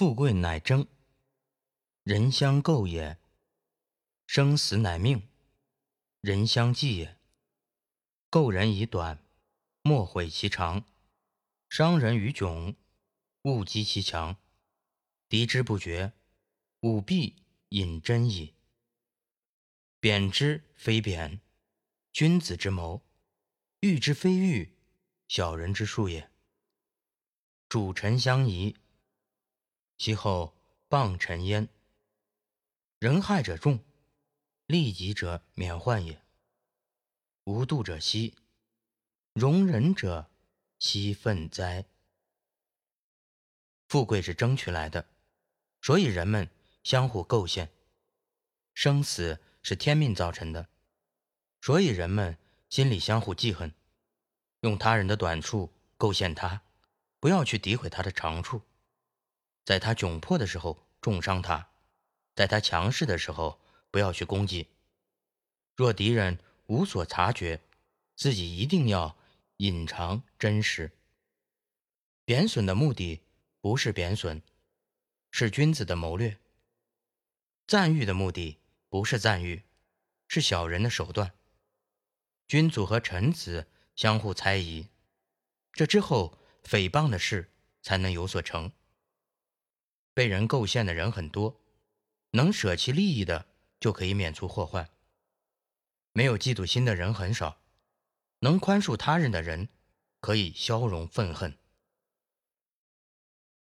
富贵乃争，人相构也；生死乃命，人相济也。构人以短，莫毁其长；伤人于窘，勿击其强。敌之不决，吾必引真矣。贬之非贬，君子之谋；欲之非欲，小人之术也。主臣相疑，其后谤臣焉。人害者众，利己者免患也。无度者息，容忍者息愤哉。富贵是争取来的，所以人们相互构陷。生死。是天命造成的，所以人们心里相互记恨，用他人的短处构陷他，不要去诋毁他的长处，在他窘迫的时候重伤他，在他强势的时候不要去攻击。若敌人无所察觉，自己一定要隐藏真实。贬损的目的不是贬损，是君子的谋略；赞誉的目的。不是赞誉，是小人的手段。君主和臣子相互猜疑，这之后诽谤的事才能有所成。被人构陷的人很多，能舍弃利益的就可以免除祸患。没有嫉妒心的人很少，能宽恕他人的人可以消融愤恨。